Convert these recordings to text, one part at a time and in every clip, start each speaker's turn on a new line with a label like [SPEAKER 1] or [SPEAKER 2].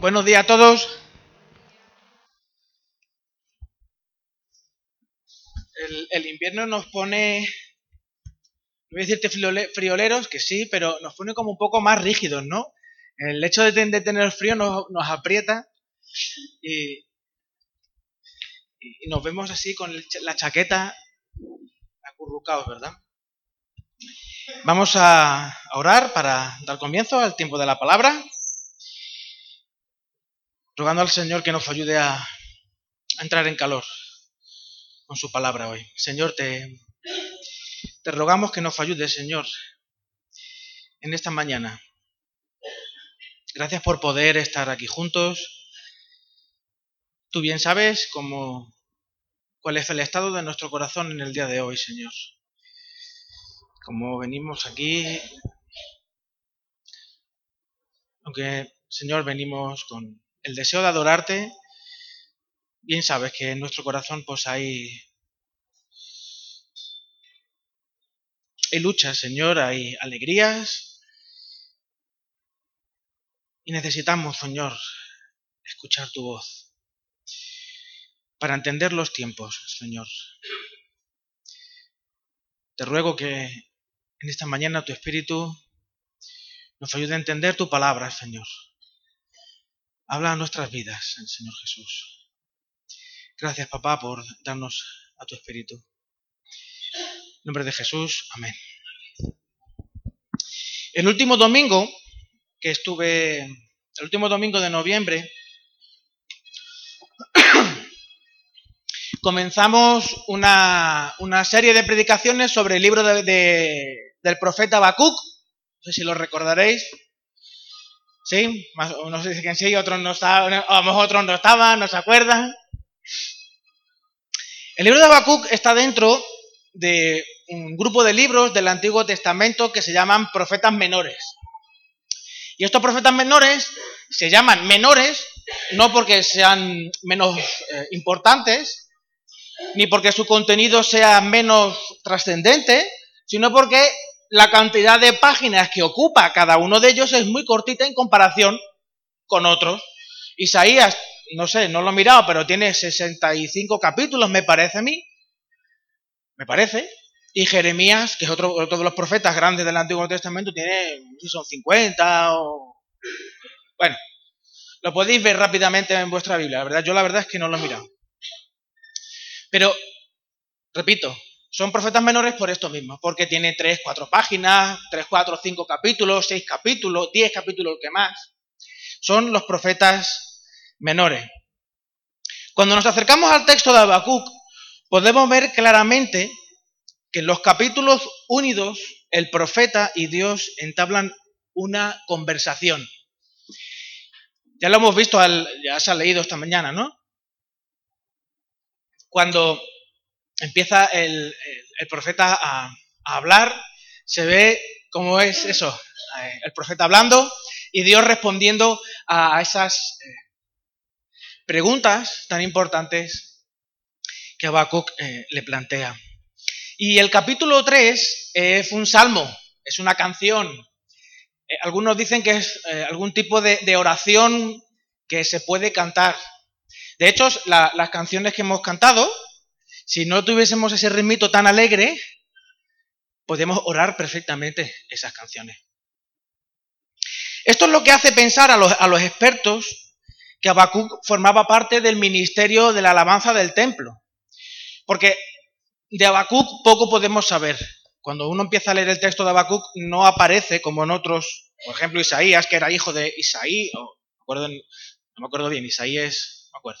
[SPEAKER 1] Buenos días a todos. El, invierno nos pone, voy a decirte frioleros, que sí, pero nos pone como un poco más rígidos, ¿no? El hecho de, tener frío nos, aprieta y, nos vemos así con la chaqueta acurrucados, ¿verdad? Vamos a orar para dar comienzo al tiempo de la palabra rogando al Señor que nos ayude a, entrar en calor con su palabra hoy. Señor, te, te rogamos que nos ayude, Señor, en esta mañana. Gracias por poder estar aquí juntos. Tú bien sabes cómo, cuál es el estado de nuestro corazón en el día de hoy, Señor. Como venimos aquí, aunque, Señor, venimos con el deseo de adorarte, bien sabes que en nuestro corazón pues hay, hay luchas, Señor, hay alegrías y necesitamos, Señor, escuchar tu voz para entender los tiempos, Señor. Te ruego que en esta mañana tu Espíritu nos ayude a entender tu palabra, Señor. Habla a nuestras vidas, Señor Jesús. Gracias, papá, por darnos a tu Espíritu. En nombre de Jesús, amén. El último domingo que estuve, el último domingo de noviembre, comenzamos una, serie de predicaciones sobre el libro del profeta Habacuc. No sé si lo recordaréis. ¿Sí? Unos dicen que sí, otros no estaban, otros no estaban, no se acuerdan. El libro de Habacuc está dentro de un grupo de libros del Antiguo Testamento que se llaman profetas menores. Y estos profetas menores se llaman menores no porque sean menos eh, importantes, ni porque su contenido sea menos trascendente, sino porque la cantidad de páginas que ocupa cada uno de ellos es muy cortita en comparación con otros. Isaías, no sé, no lo he mirado, pero tiene 65 capítulos, me parece a mí. Me parece. Y Jeremías, que es otro, otro de los profetas grandes del Antiguo Testamento, tiene, si son 50 o... Bueno, lo podéis ver rápidamente en vuestra Biblia. La verdad, yo la verdad es que no lo he mirado. Pero, repito, son profetas menores por esto mismo, porque tiene tres, cuatro páginas, tres, cuatro, cinco capítulos, seis capítulos, diez capítulos que más. Son los profetas menores. Cuando nos acercamos al texto de Habacuc, podemos ver claramente que en los capítulos unidos el profeta y Dios entablan una conversación. Ya lo hemos visto, ya se ha leído esta mañana, ¿no? Cuando empieza el, profeta a, hablar, se ve cómo es eso, eh, el profeta hablando y Dios respondiendo a esas eh, preguntas tan importantes que Habacuc eh, le plantea. Y el capítulo 3 es un salmo, es una canción. algunos dicen que es algún tipo de, oración que se puede cantar. De hecho, las canciones que hemos cantado, si no tuviésemos ese ritmito tan alegre, podemos orar perfectamente esas canciones. Esto es lo que hace pensar a los, expertos que Habacuc formaba parte del ministerio de la alabanza del templo. Porque de Habacuc poco podemos saber. Cuando uno empieza a leer el texto de Habacuc, no aparece como en otros, por ejemplo, Isaías, que era hijo de Isaí, no me acuerdo bien, Isaías, no me acuerdo.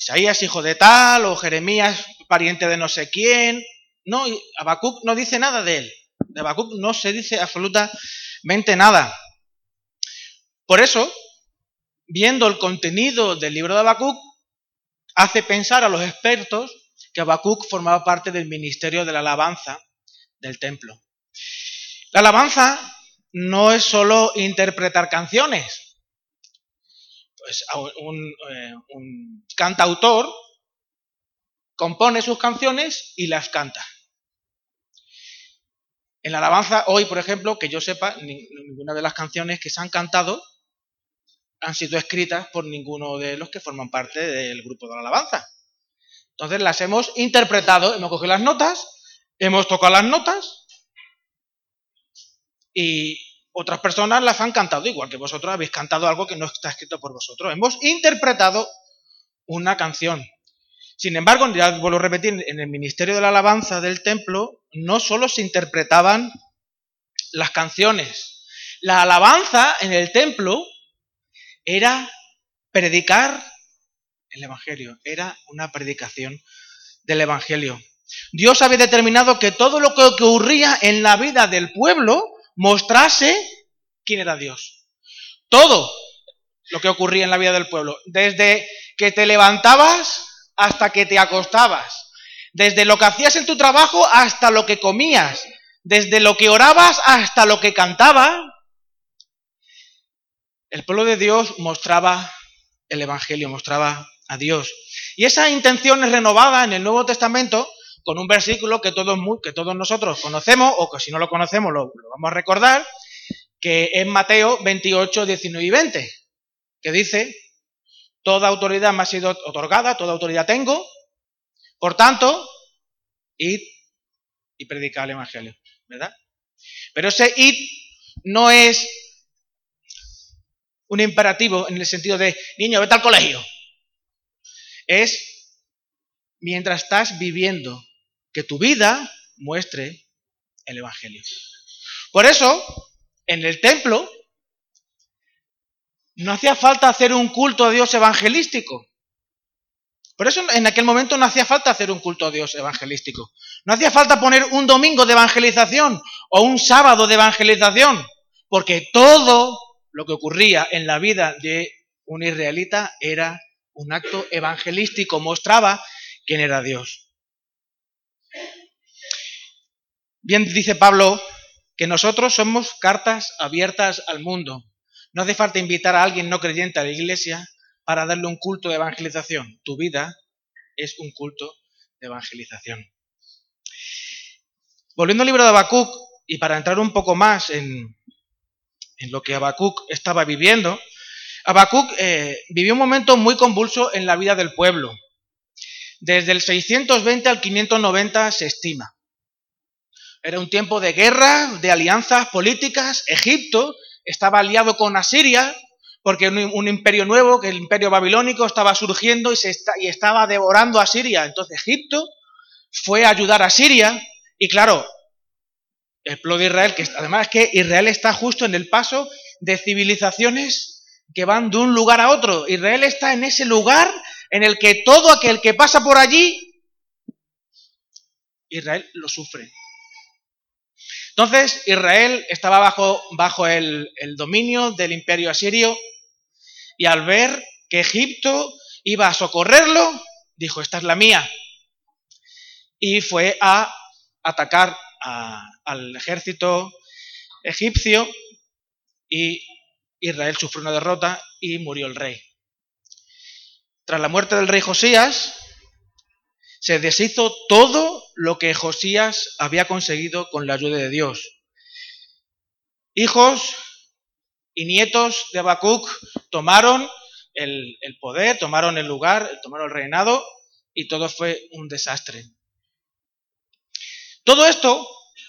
[SPEAKER 1] Isaías hijo de tal, o Jeremías pariente de no sé quién. No, Habacuc no dice nada de él. De Habacuc no se dice absolutamente nada. Por eso, viendo el contenido del libro de Habacuc, hace pensar a los expertos que Habacuc formaba parte del ministerio de la alabanza del templo. La alabanza no es solo interpretar canciones, pues, eh, un, cantautor compone sus canciones y las canta. En la alabanza, hoy, por ejemplo, que yo sepa, ninguna de las canciones que se han cantado han sido escritas por ninguno de los que forman parte del grupo de la alabanza. Entonces las hemos interpretado, hemos cogido las notas, hemos tocado las notas y otras personas las han cantado, igual que vosotros habéis cantado algo que no está escrito por vosotros. Hemos interpretado una canción. Sin embargo, ya vuelvo a repetir, en el ministerio de la alabanza del templo no solo se interpretaban las canciones. La alabanza en el templo era predicar el Evangelio, era una predicación del Evangelio. Dios había determinado que todo lo que ocurría en la vida del pueblo mostrase quién era Dios. Todo lo que ocurría en la vida del pueblo, desde que te levantabas hasta que te acostabas, desde lo que hacías en tu trabajo hasta lo que comías, desde lo que orabas hasta lo que cantaba, el pueblo de Dios mostraba el Evangelio, mostraba a Dios. Y esa intención es renovada en el Nuevo Testamento con un versículo que todos, que todos nosotros conocemos, o que si no lo conocemos lo, vamos a recordar, que es Mateo 28, 19 y 20, que dice, toda autoridad me ha sido otorgada, toda autoridad tengo, por tanto, id y predicad el Evangelio, ¿verdad? Pero ese id no es un imperativo en el sentido de, niño, vete al colegio. Es mientras estás viviendo, que tu vida muestre el Evangelio. Por eso, en el templo, no hacía falta hacer un culto a Dios evangelístico. Por eso en aquel momento no hacía falta hacer un culto a Dios evangelístico. No hacía falta poner un domingo de evangelización o un sábado de evangelización, porque todo lo que ocurría en la vida de un israelita era un acto evangelístico, mostraba quién era Dios. Bien dice Pablo que nosotros somos cartas abiertas al mundo. No hace falta invitar a alguien no creyente a la iglesia para darle un culto de evangelización. Tu vida es un culto de evangelización. Volviendo al libro de Habacuc, y para entrar un poco más en, lo que Habacuc estaba viviendo, Habacuc eh, vivió un momento muy convulso en la vida del pueblo. Desde el 620 al 590 se estima. Era un tiempo de guerra, de alianzas políticas. Egipto estaba aliado con Asiria, porque un, imperio nuevo, que el imperio babilónico, estaba surgiendo y, se y estaba devorando a Siria. Entonces Egipto fue a ayudar a Siria. Y claro, el pueblo de Israel, que además es que Israel está justo en el paso de civilizaciones que van de un lugar a otro. Israel está en ese lugar en el que todo aquel que pasa por allí, Israel lo sufre. Entonces Israel estaba bajo, bajo el, dominio del imperio asirio y al ver que Egipto iba a socorrerlo, dijo, esta es la mía. Y fue a atacar al ejército egipcio y Israel sufrió una derrota y murió el rey. Tras la muerte del rey Josías, se deshizo todo lo que Josías había conseguido con la ayuda de Dios. Hijos y nietos de Habacuc tomaron el, poder, tomaron el lugar, tomaron el reinado y todo fue un desastre. Todo esto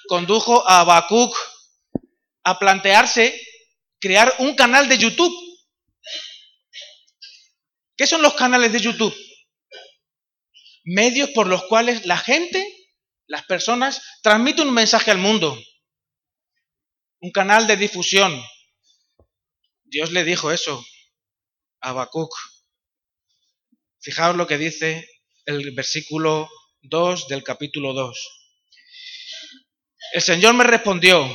[SPEAKER 1] condujo a Habacuc a plantearse crear un canal de YouTube. ¿Qué son los canales de YouTube? Medios por los cuales la gente, las personas, transmiten un mensaje al mundo. Un canal de difusión. Dios le dijo eso a Habacuc. Fijaos lo que dice el versículo 2 del capítulo 2. El Señor me respondió,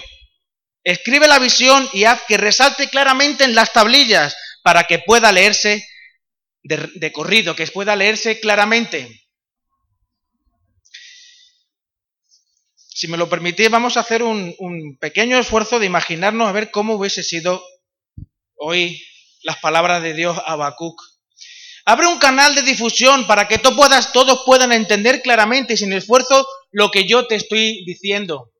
[SPEAKER 1] escribe la visión y haz que resalte claramente en las tablillas para que pueda leerse de, corrido, que pueda leerse claramente. Si me lo permitís, vamos a hacer un, pequeño esfuerzo de imaginarnos a ver cómo hubiese sido hoy las palabras de Dios a Habacuc. Abre un canal de difusión para que puedas, todos puedan entender claramente y sin esfuerzo lo que yo te estoy diciendo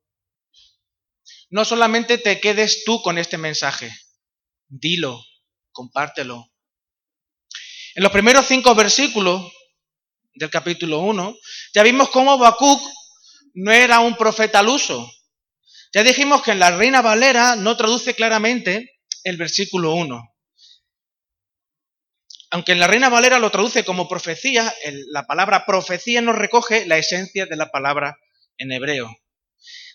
[SPEAKER 1] no solamente te quedes tú con este mensaje, dilo, compártelo. En los primeros cinco versículos del capítulo 1, ya vimos cómo Habacuc no era un profeta al uso. Ya dijimos que en la Reina Valera no traduce claramente el versículo 1. Aunque en la Reina Valera lo traduce como profecía, la palabra profecía no recoge la esencia de la palabra en hebreo.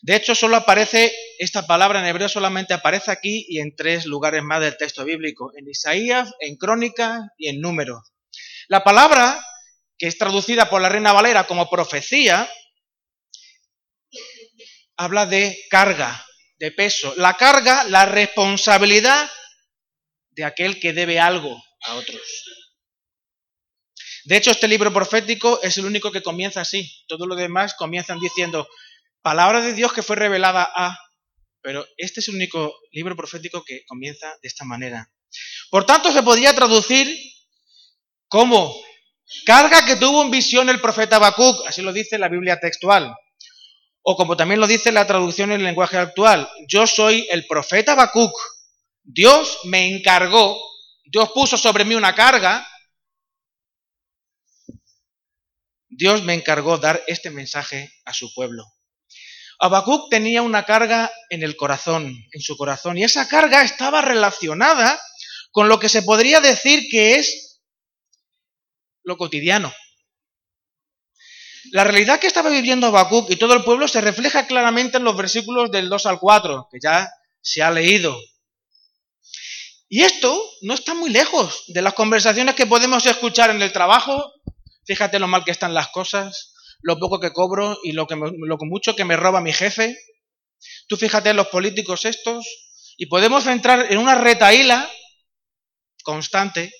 [SPEAKER 1] De hecho, solo aparece, esta palabra en hebreo solamente aparece aquí y en tres lugares más del texto bíblico, en Isaías, en Crónicas y en Números. La palabra, que es traducida por la Reina Valera como profecía, habla de carga, de peso. La carga, la responsabilidad de aquel que debe algo a otros. De hecho, este libro profético es el único que comienza así. Todos los demás comienzan diciendo, palabra de Dios que fue revelada a... Pero este es el único libro profético que comienza de esta manera. Por tanto, se podría traducir como carga que tuvo en visión el profeta Habacuc, así lo dice la Biblia textual. O como también lo dice la traducción en el lenguaje actual, yo soy el profeta Habacuc. Dios me encargó, Dios puso sobre mí una carga. Dios me encargó dar este mensaje a su pueblo. Habacuc tenía una carga en el corazón, en su corazón, y esa carga estaba relacionada con lo que se podría decir que es lo cotidiano, la realidad que estaba viviendo Habacuc y todo el pueblo se refleja claramente en los versículos del 2 al 4, que ya se ha leído. Y esto no está muy lejos de las conversaciones que podemos escuchar en el trabajo. Fíjate lo mal que están las cosas, lo poco que cobro y lo, lo mucho que me roba mi jefe. Tú fíjate en los políticos estos y podemos entrar en una retaíla constante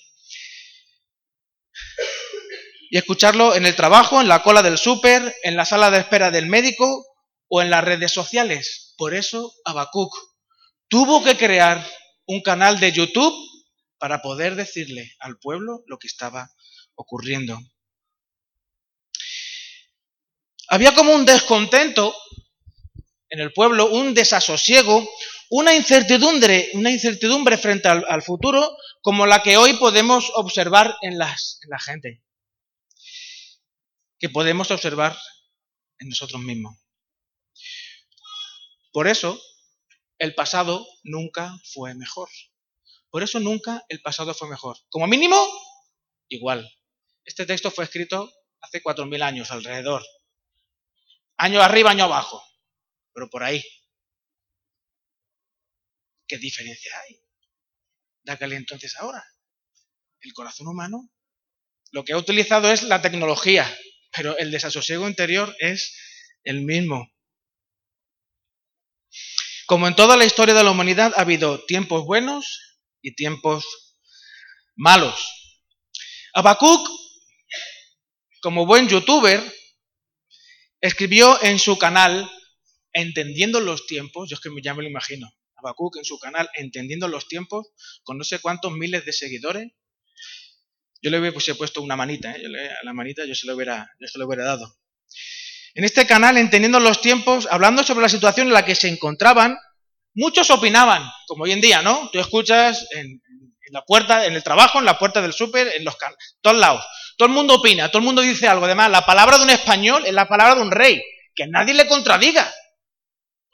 [SPEAKER 1] y escucharlo en el trabajo, en la cola del súper, en la sala de espera del médico o en las redes sociales. Por eso Habacuc tuvo que crear un canal de YouTube para poder decirle al pueblo lo que estaba ocurriendo. Había como un descontento en el pueblo, un desasosiego, una incertidumbre, una incertidumbre frente al, futuro como la que hoy podemos observar en, las, en la gente que podemos observar en nosotros mismos. Por eso, el pasado nunca fue mejor. Por eso nunca el pasado fue mejor. Como mínimo, igual. Este texto fue escrito hace cuatro mil años alrededor. Año arriba, año abajo. Pero por ahí. ¿Qué diferencia hay? De aquel entonces ahora. El corazón humano lo que ha utilizado es la tecnología, pero el desasosiego interior es el mismo. Como en toda la historia de la humanidad ha habido tiempos buenos y tiempos malos. Habacuc, como buen youtuber, escribió en su canal Entendiendo los tiempos, yo es que ya me lo imagino, Habacuc en su canal Entendiendo los tiempos, con no sé cuántos miles de seguidores, yo le hubiera puesto una manita, ¿eh? a la manita yo se, lo hubiera, yo se lo hubiera dado. En este canal, entendiendo los tiempos, hablando sobre la situación en la que se encontraban, muchos opinaban, como hoy en día, ¿no? Tú escuchas en, la puerta, en el trabajo, en la puerta del súper, en los todos lados. Todo el mundo opina, todo el mundo dice algo. Además, la palabra de un español es la palabra de un rey, que nadie le contradiga.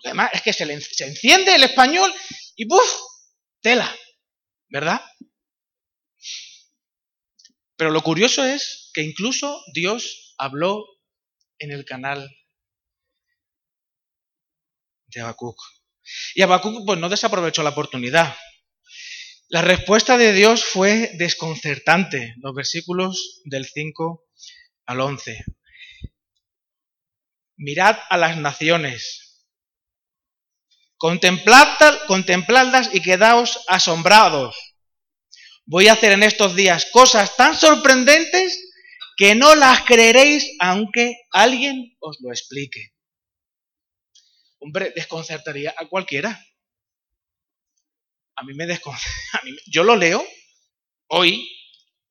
[SPEAKER 1] Además, es que se, se enciende el español y ¡buf! Tela, ¿verdad? Pero lo curioso es que incluso Dios habló en el canal de Habacuc. Y Habacuc pues, no desaprovechó la oportunidad. La respuesta de Dios fue desconcertante, los versículos del 5 al 11. Mirad a las naciones, contempladlas y quedaos asombrados voy a hacer en estos días cosas tan sorprendentes que no las creeréis aunque alguien os lo explique. Hombre, desconcertaría a cualquiera. A mí me desconcierta. Yo lo leo hoy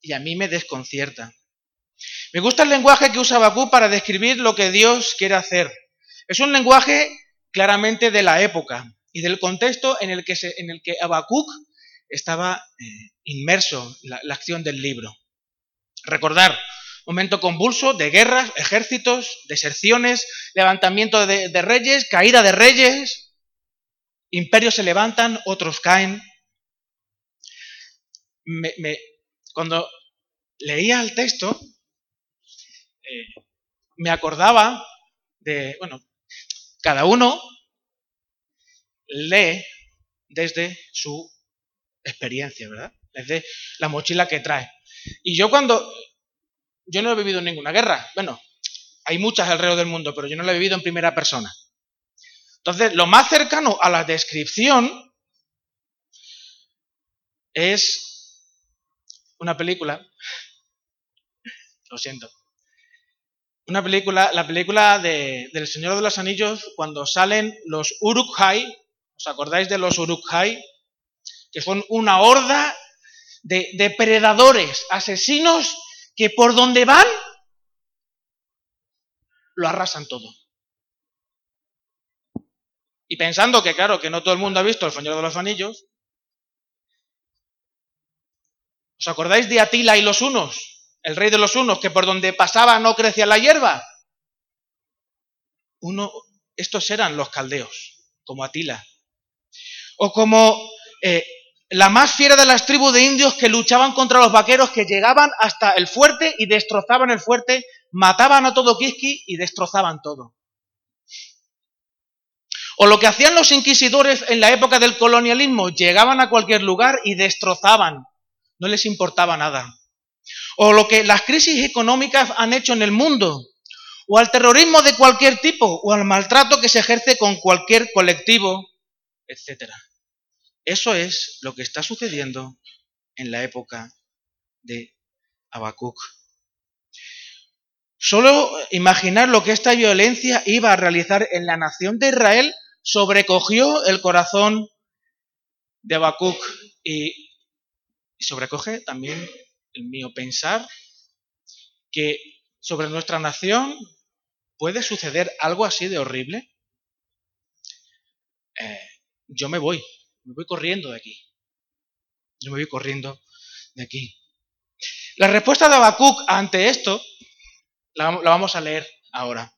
[SPEAKER 1] y a mí me desconcierta. Me gusta el lenguaje que usa Bakú para describir lo que Dios quiere hacer. Es un lenguaje claramente de la época y del contexto en el que, se, en el que Habacuc estaba eh, inmerso en la, acción del libro. Recordar, momento convulso de guerras, ejércitos, deserciones, levantamiento de, reyes, caída de reyes, imperios se levantan, otros caen. cuando leía el texto, eh, me acordaba de, bueno, cada uno lee desde su experiencia, ¿verdad? Desde la mochila que trae. Y yo cuando, yo no he vivido ninguna guerra, bueno, hay muchas alrededor del mundo, pero yo no la he vivido en primera persona. Entonces, lo más cercano a la descripción es una película, lo siento, una película, la película de, del Señor de los Anillos, cuando salen los Uruk-hai, ¿os acordáis de los Uruk-hai? Que son una horda de depredadores, asesinos, que por donde van lo arrasan todo. Y pensando que, claro, que no todo el mundo ha visto El Señor de los Anillos, ¿os acordáis de Atila y los unos? el rey de los unos, que por donde pasaba no crecía la hierba. Uno, estos eran los caldeos, como Atila. O como eh, la más fiera de las tribus de indios que luchaban contra los vaqueros que llegaban hasta el fuerte y destrozaban el fuerte, mataban a todo Kiski y destrozaban todo. O lo que hacían los inquisidores en la época del colonialismo, llegaban a cualquier lugar y destrozaban, no les importaba nada o lo que las crisis económicas han hecho en el mundo, o al terrorismo de cualquier tipo, o al maltrato que se ejerce con cualquier colectivo, etc. Eso es lo que está sucediendo en la época de Habacuc. Solo imaginar lo que esta violencia iba a realizar en la nación de Israel sobrecogió el corazón de Habacuc y sobrecoge también el mío pensar que sobre nuestra nación puede suceder algo así de horrible, eh, yo me voy, me voy corriendo de aquí. Yo me voy corriendo de aquí. La respuesta de Habacuc ante esto la, la vamos a leer ahora.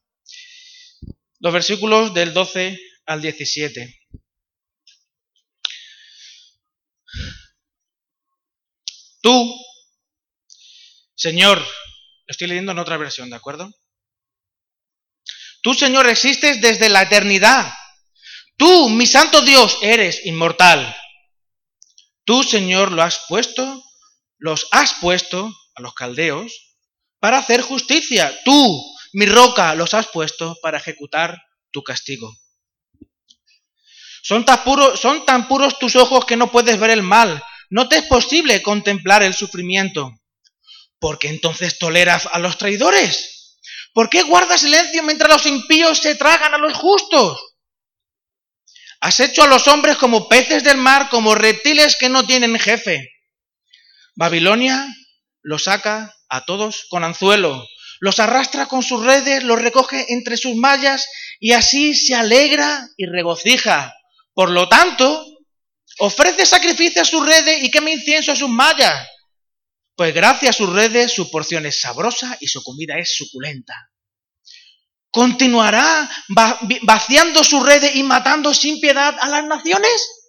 [SPEAKER 1] Los versículos del 12 al 17. Tú, Señor, lo estoy leyendo en otra versión, ¿de acuerdo? Tú, Señor, existes desde la eternidad. Tú, mi santo Dios, eres inmortal. Tú, Señor, lo has puesto, los has puesto a los caldeos para hacer justicia. Tú, mi roca, los has puesto para ejecutar tu castigo. Son tan, puros, son tan puros tus ojos que no puedes ver el mal. No te es posible contemplar el sufrimiento. ¿por qué entonces toleras a los traidores? ¿Por qué guardas silencio mientras los impíos se tragan a los justos? Has hecho a los hombres como peces del mar, como reptiles que no tienen jefe. Babilonia los saca a todos con anzuelo, los arrastra con sus redes, los recoge entre sus mallas y así se alegra y regocija. Por lo tanto, ofrece sacrificio a sus redes y quema incienso a sus mallas. Pues gracias a sus redes su porción es sabrosa y su comida es suculenta. ¿Continuará vaciando sus redes y matando sin piedad a las naciones?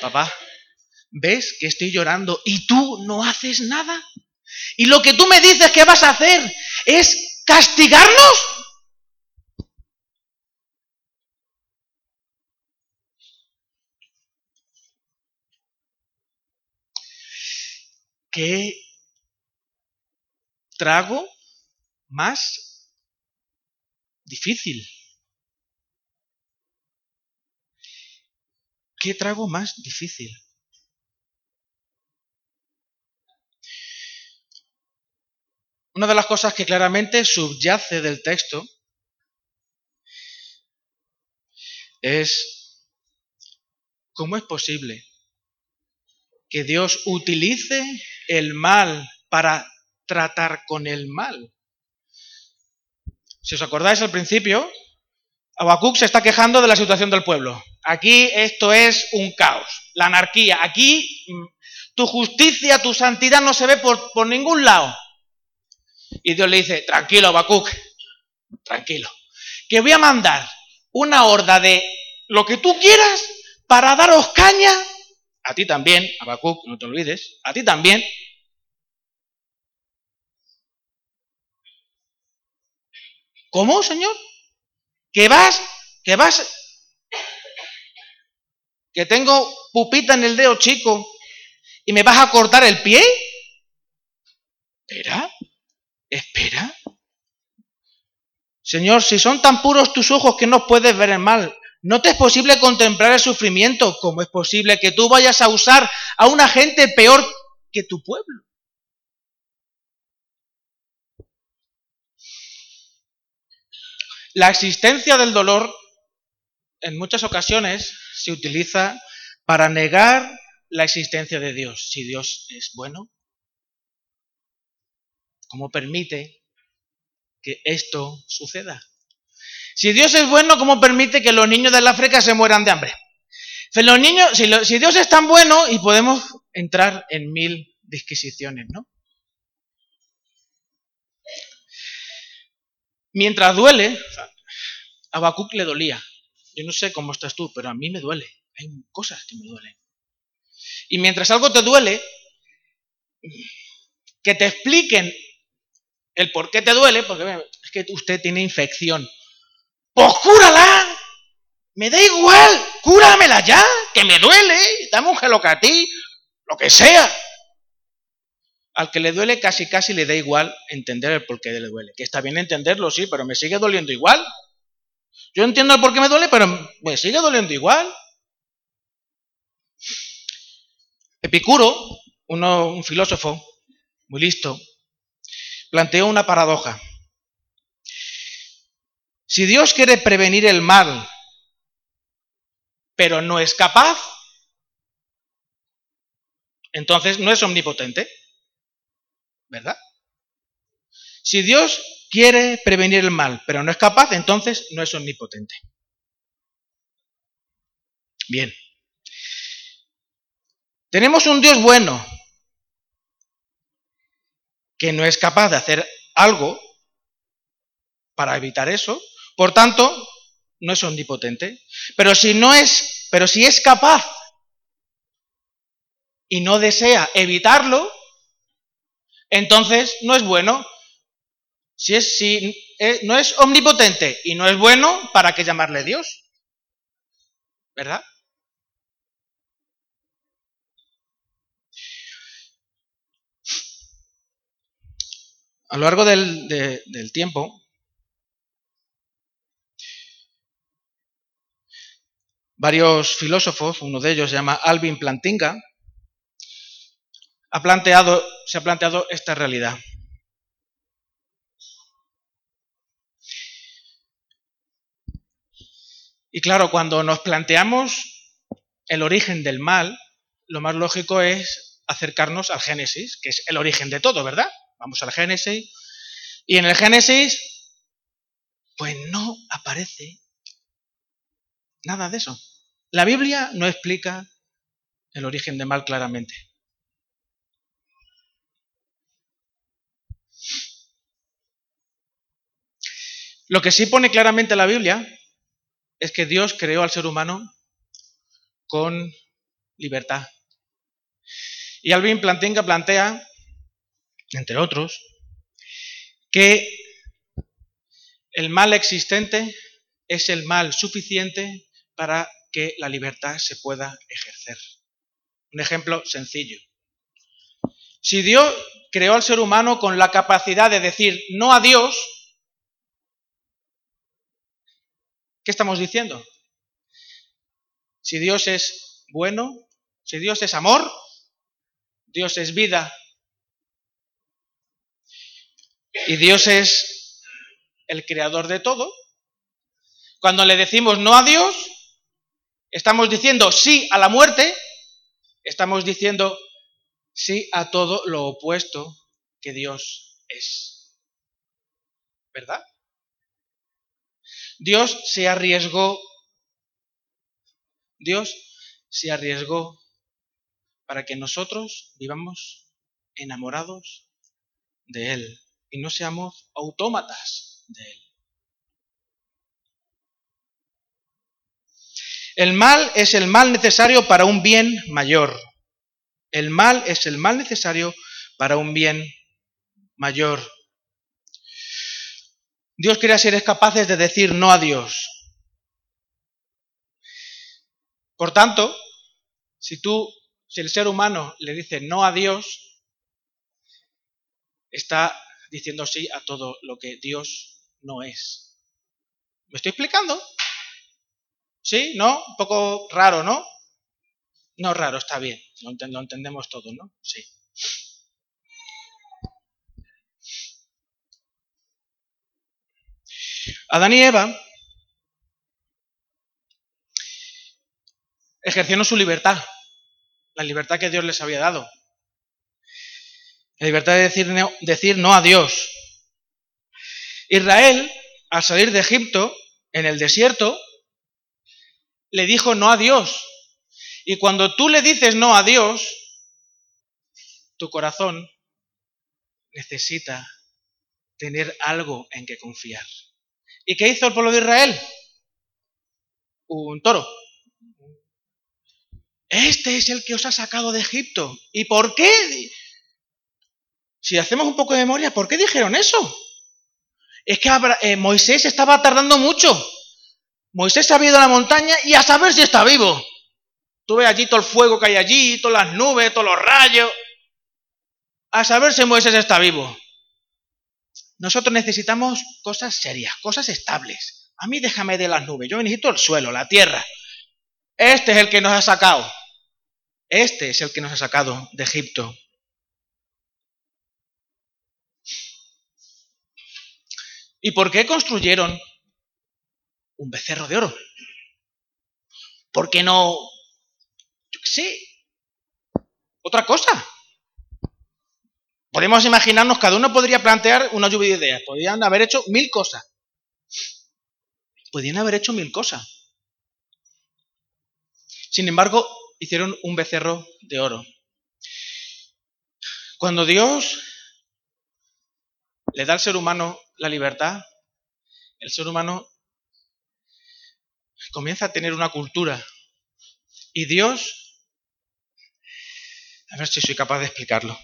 [SPEAKER 1] Papá, ¿ves que estoy llorando y tú no haces nada? Y lo que tú me dices que vas a hacer es castigarnos. ¿Qué trago más difícil? ¿Qué trago más difícil? Una de las cosas que claramente subyace del texto es cómo es posible que Dios utilice el mal para tratar con el mal. Si os acordáis al principio, Habacuc se está quejando de la situación del pueblo. Aquí esto es un caos, la anarquía. Aquí mm, tu justicia, tu santidad no se ve por, ningún lado. Y Dios le dice, tranquilo, Habacuc, tranquilo, que voy a mandar una horda de lo que tú quieras para daros caña, a ti también, Habacuc, no te olvides, a ti también. ¿Cómo, Señor? ¿Que vas? ¿Que vas? ¿Que tengo pupita en el dedo chico y me vas a cortar el pie? Espera, espera. Señor, si son tan puros tus ojos que no puedes ver el mal, ¿no te es posible contemplar el sufrimiento? ¿Cómo es posible que tú vayas a usar a una gente peor que tu pueblo? La existencia del dolor en muchas ocasiones se utiliza para negar la existencia de Dios. Si Dios es bueno, ¿cómo permite que esto suceda? Si Dios es bueno, ¿cómo permite que los niños del África se mueran de hambre? Si, los niños, si, Dios es tan bueno, y podemos entrar en mil disquisiciones, ¿no? Mientras duele, a Habacuc le dolía. Yo no sé cómo estás tú, pero a mí me duele. Hay cosas que me duelen. Y mientras algo te duele, que te expliquen el por qué te duele, porque es que usted tiene infección. Pues cúrala. Me da igual, cúramela ya, que me duele, dame un gelocatí, lo que sea. Al que le duele casi casi le da igual entender el por qué le duele. Que está bien entenderlo, sí, pero me sigue doliendo igual. Yo entiendo el por qué me duele, pero me sigue doliendo igual. Epicuro, uno, un filósofo muy listo, planteó una paradoja. Si Dios quiere prevenir el mal, pero no es capaz, entonces no es omnipotente. ¿verdad? Si Dios quiere prevenir el mal, pero no es capaz, entonces no es omnipotente. Bien. Tenemos un Dios bueno que no es capaz de hacer algo para evitar eso, por tanto, no es omnipotente. Pero si no es, pero si es capaz y no desea evitarlo, entonces no es bueno. Si, es, si eh, no es omnipotente y no es bueno, ¿para qué llamarle Dios? ¿Verdad? A lo largo del, del tiempo, varios filósofos, uno de ellos se llama Alvin Plantinga, ha planteado, se ha planteado esta realidad. Y claro, cuando nos planteamos el origen del mal, lo más lógico es acercarnos al Génesis, que es el origen de todo, ¿verdad? Vamos al Génesis. Y en el Génesis, pues no aparece nada de eso. La Biblia no explica el origen del mal claramente. Lo que sí pone claramente la Biblia es que Dios creó al ser humano con libertad. Y Alvin Plantinga plantea, entre otros, que el mal existente es el mal suficiente para que la libertad se pueda ejercer. Un ejemplo sencillo. Si Dios creó al ser humano con la capacidad de decir no a Dios, ¿Qué estamos diciendo? Si Dios es bueno, si Dios es amor, Dios es vida y Dios es el creador de todo, cuando le decimos no a Dios, estamos diciendo sí a la muerte, estamos diciendo sí a todo lo opuesto que Dios es. ¿Verdad? Dios se arriesgó, Dios se arriesgó para que nosotros vivamos enamorados de Él y no seamos autómatas de Él. El mal es el mal necesario para un bien mayor. El mal es el mal necesario para un bien mayor. Dios quiere ser capaces de decir no a Dios. Por tanto, si tú, si el ser humano le dice no a Dios, está diciendo sí a todo lo que Dios no es. ¿Me estoy explicando? ¿Sí? ¿No? Un poco raro, ¿no? No raro, está bien. Lo, entendemos todo, ¿no? Sí. Adán y Eva ejercieron su libertad, la libertad que Dios les había dado. La libertad de decir no, decir no a Dios. Israel, al salir de Egipto, en el desierto, le dijo no a Dios. Y cuando tú le dices no a Dios, tu corazón necesita tener algo en que confiar. ¿Y qué hizo el pueblo de Israel? Un toro. Este es el que os ha sacado de Egipto. ¿Y por qué? Si hacemos un poco de memoria, ¿por qué dijeron eso? Es que eh, Moisés estaba tardando mucho. Moisés ha ido a la montaña y a saber si está vivo. Tú ves allí todo el fuego que hay allí, todas las nubes, todos los rayos. A saber si Moisés está vivo. Nosotros necesitamos cosas serias, cosas estables. A mí déjame de las nubes, yo necesito el suelo, la tierra. Este es el que nos ha sacado. Este es el que nos ha sacado de Egipto. ¿Y por qué construyeron un becerro de oro. ¿Por qué no, yo qué sé, otra cosa? Podemos imaginarnos, cada uno podría plantear una lluvia de ideas. Podrían haber hecho mil cosas. Podrían haber hecho mil cosas. Sin embargo, hicieron un becerro de oro. Cuando Dios le da al ser humano la libertad, el ser humano comienza a tener una cultura. Y Dios, a ver si soy capaz de explicarlo.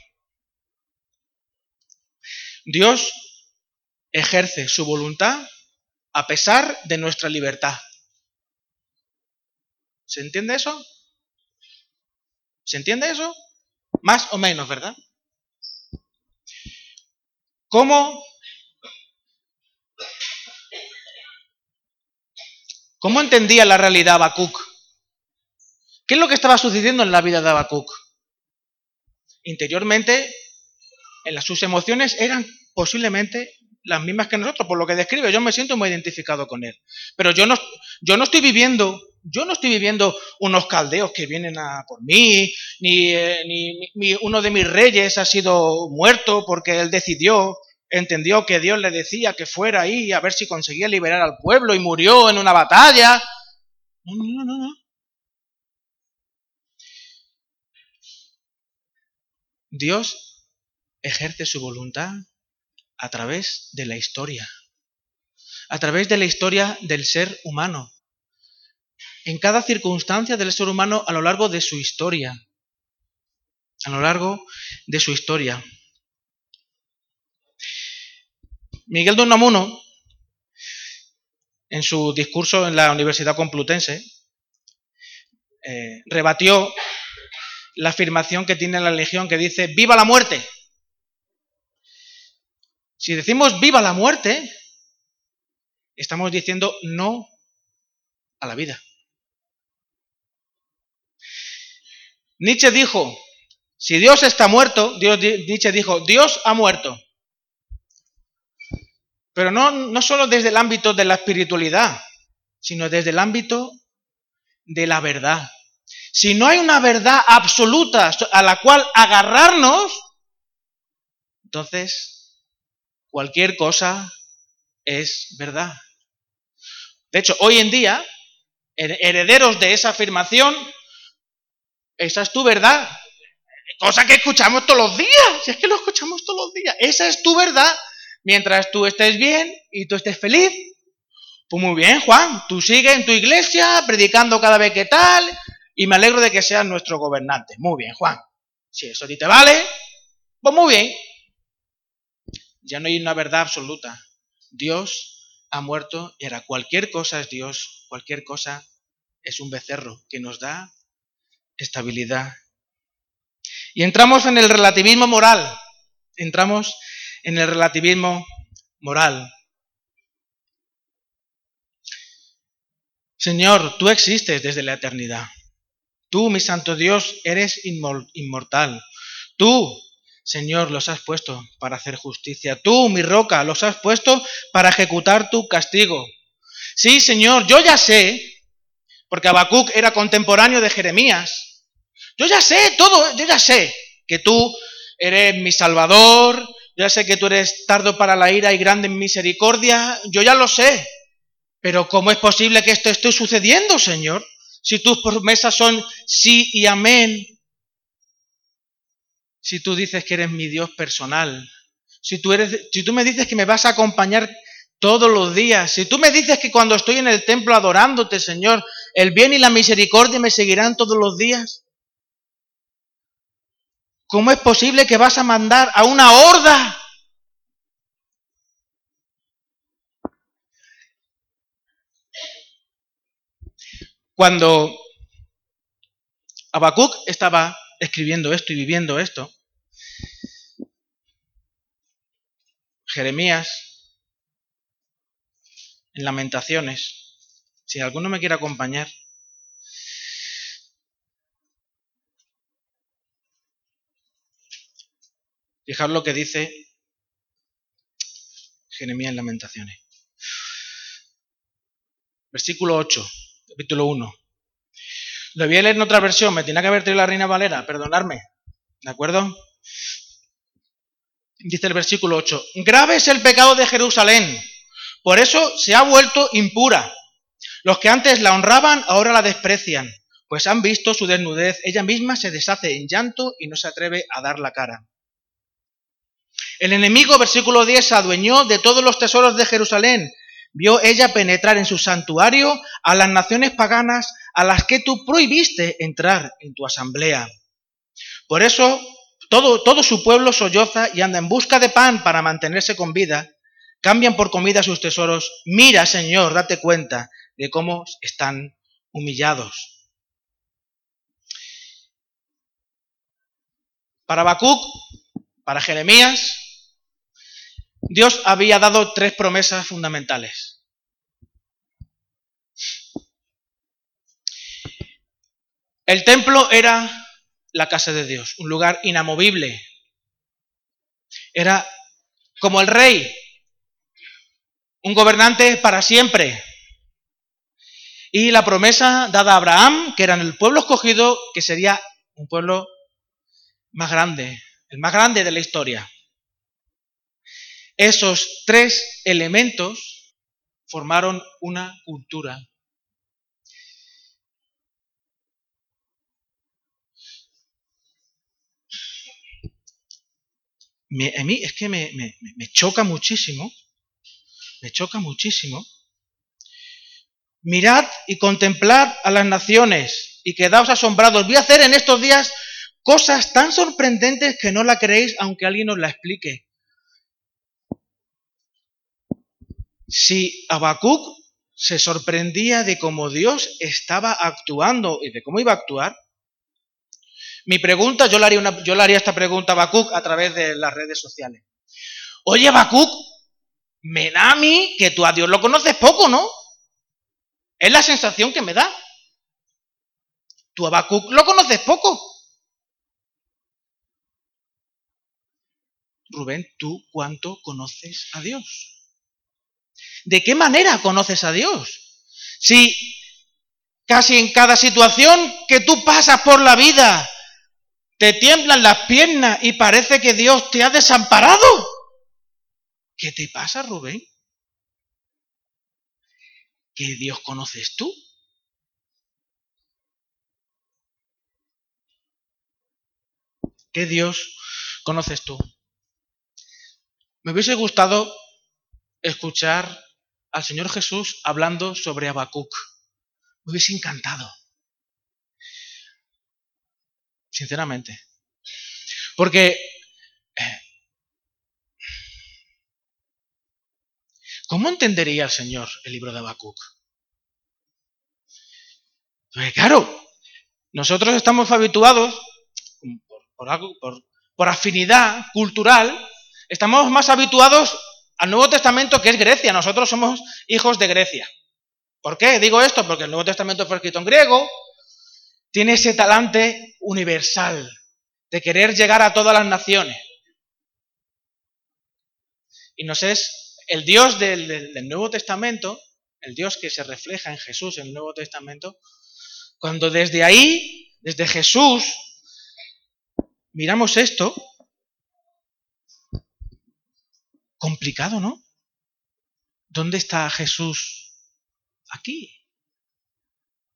[SPEAKER 1] Dios ejerce su voluntad a pesar de nuestra libertad. ¿Se entiende eso? ¿Se entiende eso? Más o menos, ¿verdad? ¿Cómo ¿Cómo entendía la realidad Habacuc? ¿Qué es lo que estaba sucediendo en la vida de Habacuc? Interiormente, en sus emociones eran posiblemente las mismas que nosotros, por lo que describe, yo me siento muy identificado con él. Pero yo no, yo no estoy viviendo, yo no estoy viviendo unos caldeos que vienen a por mí, ni, eh, ni uno de mis reyes ha sido muerto porque él decidió, entendió que Dios le decía que fuera ahí a ver si conseguía liberar al pueblo y murió en una batalla. No, no, no, no. Dios ejerce su voluntad a través de la historia, a través de la historia del ser humano, en cada circunstancia del ser humano a lo largo de su historia, a lo largo de su historia. Miguel de Unamuno, en su discurso en la Universidad Complutense, eh, rebatió la afirmación que tiene la Legión que dice, viva la muerte. Si decimos viva la muerte, estamos diciendo no a la vida. Nietzsche dijo, si Dios está muerto, Dios, Nietzsche dijo, Dios ha muerto. Pero no, no solo desde el ámbito de la espiritualidad, sino desde el ámbito de la verdad. Si no hay una verdad absoluta a la cual agarrarnos, entonces cualquier cosa es verdad. De hecho, hoy en día, herederos de esa afirmación, esa es tu verdad. Cosa que escuchamos todos los días, si es que lo escuchamos todos los días. Esa es tu verdad. Mientras tú estés bien y tú estés feliz, pues muy bien, Juan, tú sigues en tu iglesia predicando cada vez que tal y me alegro de que seas nuestro gobernante. Muy bien, Juan. Si eso a ti te vale, pues muy bien. Ya no hay una verdad absoluta. Dios ha muerto y ahora cualquier cosa es Dios, cualquier cosa es un becerro que nos da estabilidad. Y entramos en el relativismo moral. Entramos en el relativismo moral. Señor, tú existes desde la eternidad. Tú, mi santo Dios, eres inmortal. Tú, Señor, los has puesto para hacer justicia. Tú, mi roca, los has puesto para ejecutar tu castigo. Sí, Señor, yo ya sé, porque Habacuc era contemporáneo de Jeremías. Yo ya sé todo, yo ya sé que tú eres mi salvador, ya sé que tú eres tardo para la ira y grande en misericordia, yo ya lo sé. Pero ¿cómo es posible que esto esté sucediendo, Señor? Si tus promesas son sí y amén. Si tú dices que eres mi Dios personal. Si tú, eres, si tú me dices que me vas a acompañar todos los días. Si tú me dices que cuando estoy en el templo adorándote, Señor, el bien y la misericordia me seguirán todos los días. ¿Cómo es posible que vas a mandar a una horda Cuando Habacuc estaba escribiendo esto y viviendo esto, Jeremías, en Lamentaciones, si alguno me quiere acompañar, fijaos lo que dice Jeremías en Lamentaciones. Versículo 8 capítulo 1. Lo voy leer en otra versión, me tiene que haber traído la Reina Valera, perdonadme. ¿De acuerdo? Dice el versículo 8, grave es el pecado de Jerusalén, por eso se ha vuelto impura. Los que antes la honraban ahora la desprecian, pues han visto su desnudez, ella misma se deshace en llanto y no se atreve a dar la cara. El enemigo, versículo 10, se adueñó de todos los tesoros de Jerusalén vio ella penetrar en su santuario a las naciones paganas a las que tú prohibiste entrar en tu asamblea. Por eso todo, todo su pueblo solloza y anda en busca de pan para mantenerse con vida, cambian por comida sus tesoros. Mira, Señor, date cuenta de cómo están humillados. Para Bacuc, para Jeremías, Dios había dado tres promesas fundamentales. El templo era la casa de Dios, un lugar inamovible. Era como el rey, un gobernante para siempre. Y la promesa dada a Abraham, que era el pueblo escogido, que sería un pueblo más grande, el más grande de la historia. Esos tres elementos formaron una cultura. a mí es que me, me choca muchísimo, me choca muchísimo. Mirad y contemplad a las naciones y quedaos asombrados. Voy a hacer en estos días cosas tan sorprendentes que no la creéis aunque alguien os la explique. Si Habacuc se sorprendía de cómo Dios estaba actuando y de cómo iba a actuar, mi pregunta, yo le haría, esta pregunta a Habacuc a través de las redes sociales. Oye, Habacuc, me da a mí que tú a Dios lo conoces poco, ¿no? Es la sensación que me da. Tú a lo conoces poco. Rubén, ¿tú cuánto conoces a Dios? ¿De qué manera conoces a Dios? Si casi en cada situación que tú pasas por la vida te tiemblan las piernas y parece que Dios te ha desamparado. ¿Qué te pasa, Rubén? ¿Qué Dios conoces tú? ¿Qué Dios conoces tú? Me hubiese gustado escuchar al Señor Jesús hablando sobre Habacuc. Me hubiese encantado. Sinceramente. Porque eh, ¿Cómo entendería el Señor el libro de Habacuc? Pues claro, nosotros estamos habituados, por, por, afinidad cultural, estamos más habituados al Nuevo Testamento que es Grecia. Nosotros somos hijos de Grecia. ¿Por qué digo esto? Porque el Nuevo Testamento fue escrito en griego, tiene ese talante universal de querer llegar a todas las naciones. Y nos es el Dios del, Nuevo Testamento, el Dios que se refleja en Jesús en el Nuevo Testamento, cuando desde ahí, desde Jesús, miramos esto, complicado, ¿no? ¿Dónde está Jesús aquí?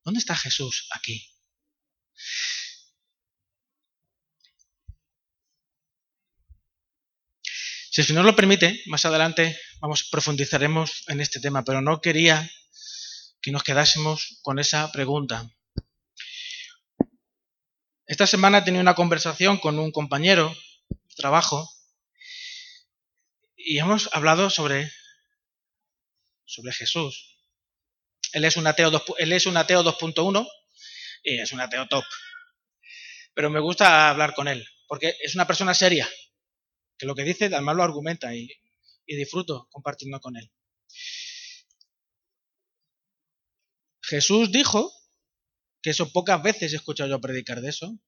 [SPEAKER 1] ¿Dónde está Jesús aquí? Si el Señor lo permite, más adelante vamos, profundizaremos en este tema, pero no quería que nos quedásemos con esa pregunta. Esta semana tenido una conversación con un compañero de trabajo y hemos hablado sobre, sobre Jesús. Él es un ateo, él es un ateo 2.1 y es un ateo top. Pero me gusta hablar con él, porque es una persona seria, que lo que dice además lo argumenta y, disfruto compartiendo con él. Jesús dijo, que eso pocas veces he escuchado yo predicar de eso,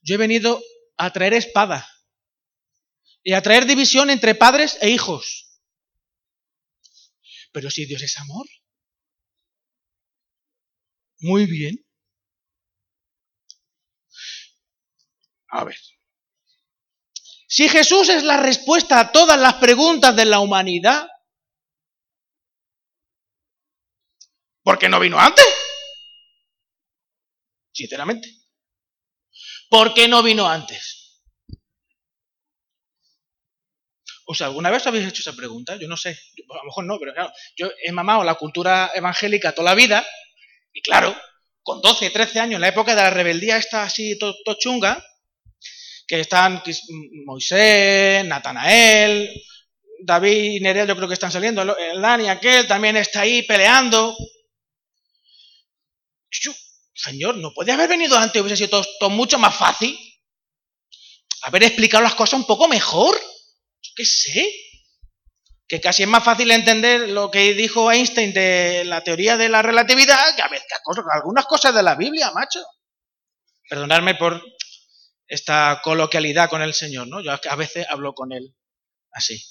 [SPEAKER 1] yo he venido a traer espada y a traer división entre padres e hijos. Pero si Dios es amor, muy bien. A ver, si Jesús es la respuesta a todas las preguntas de la humanidad, ¿por qué no vino antes? Sinceramente. ¿Por qué no vino antes? O sea, ¿alguna vez habéis hecho esa pregunta? Yo no sé. A lo mejor no, pero claro, yo he mamado la cultura evangélica toda la vida y claro, con 12, 13 años, en la época de la rebeldía esta así todo chunga, que están Moisés, Natanael, David y Nerel, yo creo que están saliendo, el Dani aquel también está ahí peleando. Señor, ¿no puede haber venido antes? Hubiese sido todo, mucho más fácil. Haber explicado las cosas un poco mejor. Yo qué sé. Que casi es más fácil entender lo que dijo Einstein de la teoría de la relatividad que a veces algunas cosas de la Biblia, macho. Perdonadme por esta coloquialidad con el Señor, ¿no? Yo a veces hablo con Él así.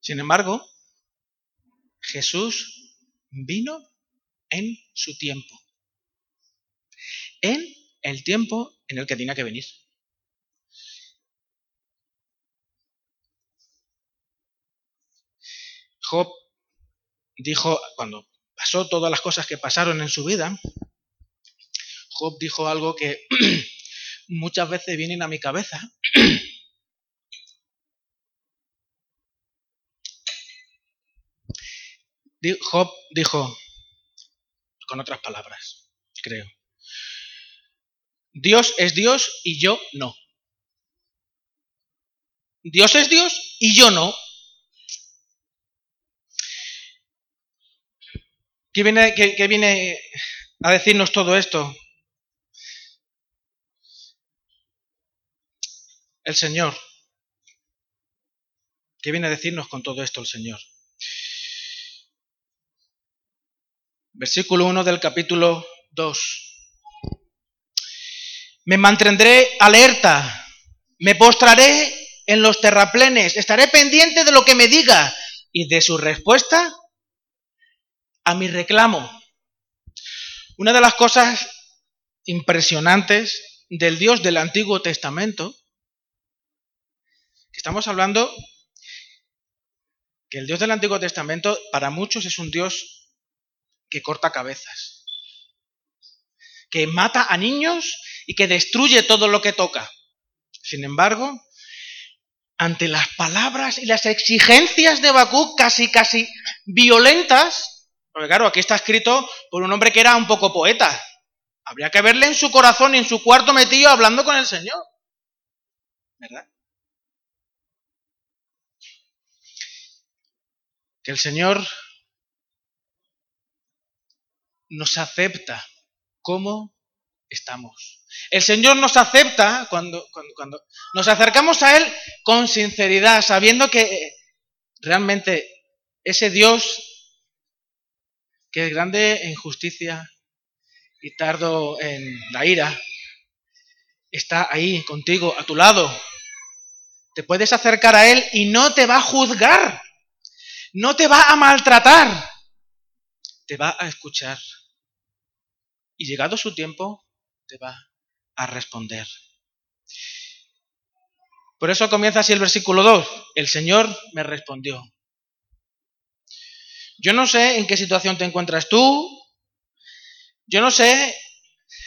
[SPEAKER 1] Sin embargo, Jesús vino en su tiempo, en el tiempo en el que tenía que venir. Job dijo, cuando pasó todas las cosas que pasaron en su vida, Job dijo algo que muchas veces vienen a mi cabeza. Job dijo, con otras palabras, creo, Dios es Dios y yo no. Dios es Dios y yo no. ¿Qué viene, qué viene a decirnos todo esto? el Señor. ¿Qué viene a decirnos con todo esto el Señor? Versículo 1 del capítulo 2. Me mantendré alerta, me postraré en los terraplenes, estaré pendiente de lo que me diga y de su respuesta a mi reclamo. Una de las cosas impresionantes del Dios del Antiguo Testamento, que estamos hablando que el Dios del Antiguo Testamento para muchos es un Dios que corta cabezas, que mata a niños y que destruye todo lo que toca. Sin embargo, ante las palabras y las exigencias de Bakú casi, casi violentas, porque claro, aquí está escrito por un hombre que era un poco poeta. Habría que verle en su corazón y en su cuarto metido hablando con el Señor. ¿Verdad? Que el Señor nos acepta como estamos. El Señor nos acepta cuando, cuando, nos acercamos a Él con sinceridad, sabiendo que realmente ese Dios que es grande en justicia y tardo en la ira, está ahí contigo, a tu lado. Te puedes acercar a Él y no te va a juzgar, no te va a maltratar, te va a escuchar. Y llegado su tiempo, te va a responder. Por eso comienza así el versículo 2. El Señor me respondió. Yo no sé en qué situación te encuentras tú. Yo no sé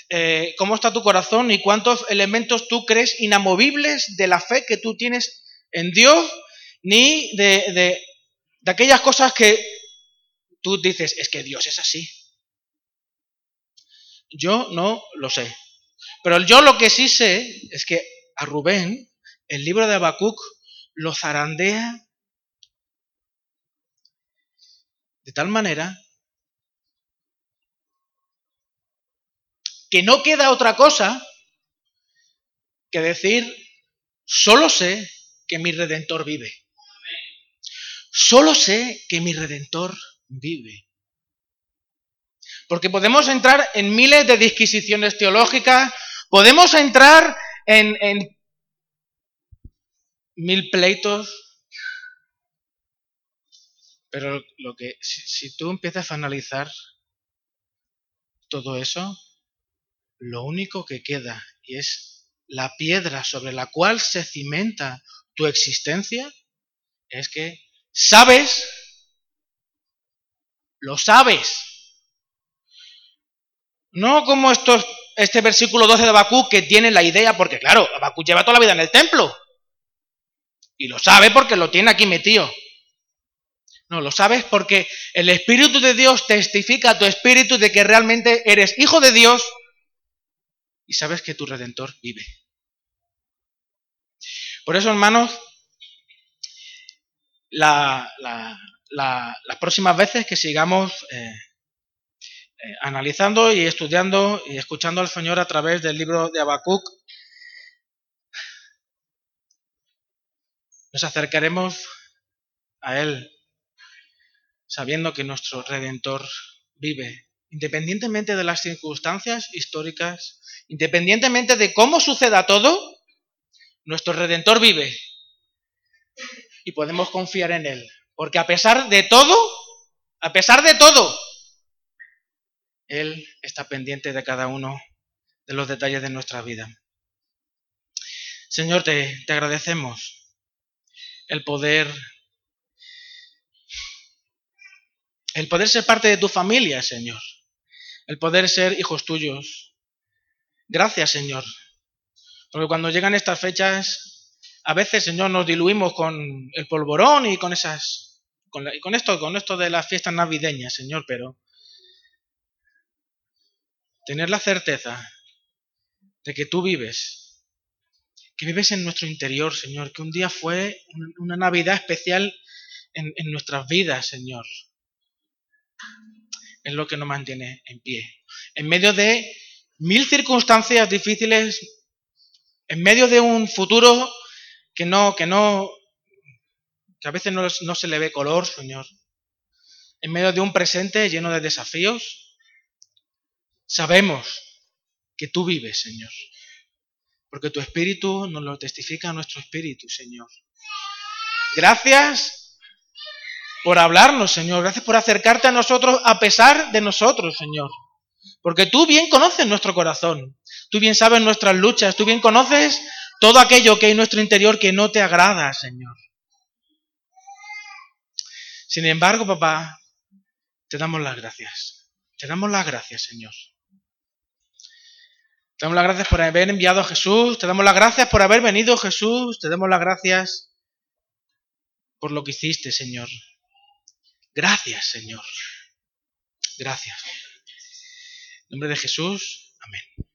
[SPEAKER 1] eh, cómo está tu corazón y cuántos elementos tú crees inamovibles de la fe que tú tienes en Dios, ni de, de, de aquellas cosas que tú dices, es que Dios es así. Yo no lo sé. Pero yo lo que sí sé es que a Rubén, el libro de Habacuc, lo zarandea de tal manera que no queda otra cosa que decir, solo sé que mi redentor vive. Solo sé que mi redentor vive. Porque podemos entrar en miles de disquisiciones teológicas, podemos entrar en, mil pleitos, pero lo que si, tú empiezas a analizar todo eso, lo único que queda y es la piedra sobre la cual se cimenta tu existencia es que sabes, lo sabes, no como estos, este versículo 12 de Abacú que tiene la idea, porque claro, Abacú lleva toda la vida en el templo. Y lo sabe porque lo tiene aquí metido. No, lo sabes porque el Espíritu de Dios testifica a tu espíritu de que realmente eres hijo de Dios y sabes que tu redentor vive. Por eso, hermanos, las próximas veces que sigamos eh, eh, analizando y estudiando y escuchando al Señor a través del libro de Habacuc, nos acercaremos a Él sabiendo que nuestro Redentor vive, independientemente de las circunstancias históricas, independientemente de cómo suceda todo, nuestro Redentor vive. Y podemos confiar en Él, porque a pesar de todo, a pesar de todo, él está pendiente de cada uno de los detalles de nuestra vida. Señor, te, te agradecemos el poder, el poder ser parte de tu familia, Señor, el poder ser hijos tuyos. Gracias, Señor, porque cuando llegan estas fechas, a veces, Señor, nos diluimos con el polvorón y con esas, con, y con esto, con esto de las fiestas navideñas, Señor, pero tener la certeza de que tú vives, que vives en nuestro interior, Señor, que un día fue una Navidad especial en, nuestras vidas, Señor. Es lo que nos mantiene en pie. En medio de mil circunstancias difíciles, en medio de un futuro que no, que no, que a veces no, no se le ve color, Señor. En medio de un presente lleno de desafíos, Sabemos que tú vives, Señor, porque tu espíritu nos lo testifica a nuestro espíritu, Señor. Gracias por hablarnos, Señor. Gracias por acercarte a nosotros a pesar de nosotros, Señor. Porque tú bien conoces nuestro corazón, tú bien sabes nuestras luchas, tú bien conoces todo aquello que hay en nuestro interior que no te agrada, Señor. Sin embargo, papá, te damos las gracias. Te damos las gracias, Señor. Te damos las gracias por haber enviado a Jesús, te damos las gracias por haber venido Jesús, te damos las gracias por lo que hiciste, Señor. Gracias, Señor. Gracias. En nombre de Jesús, amén.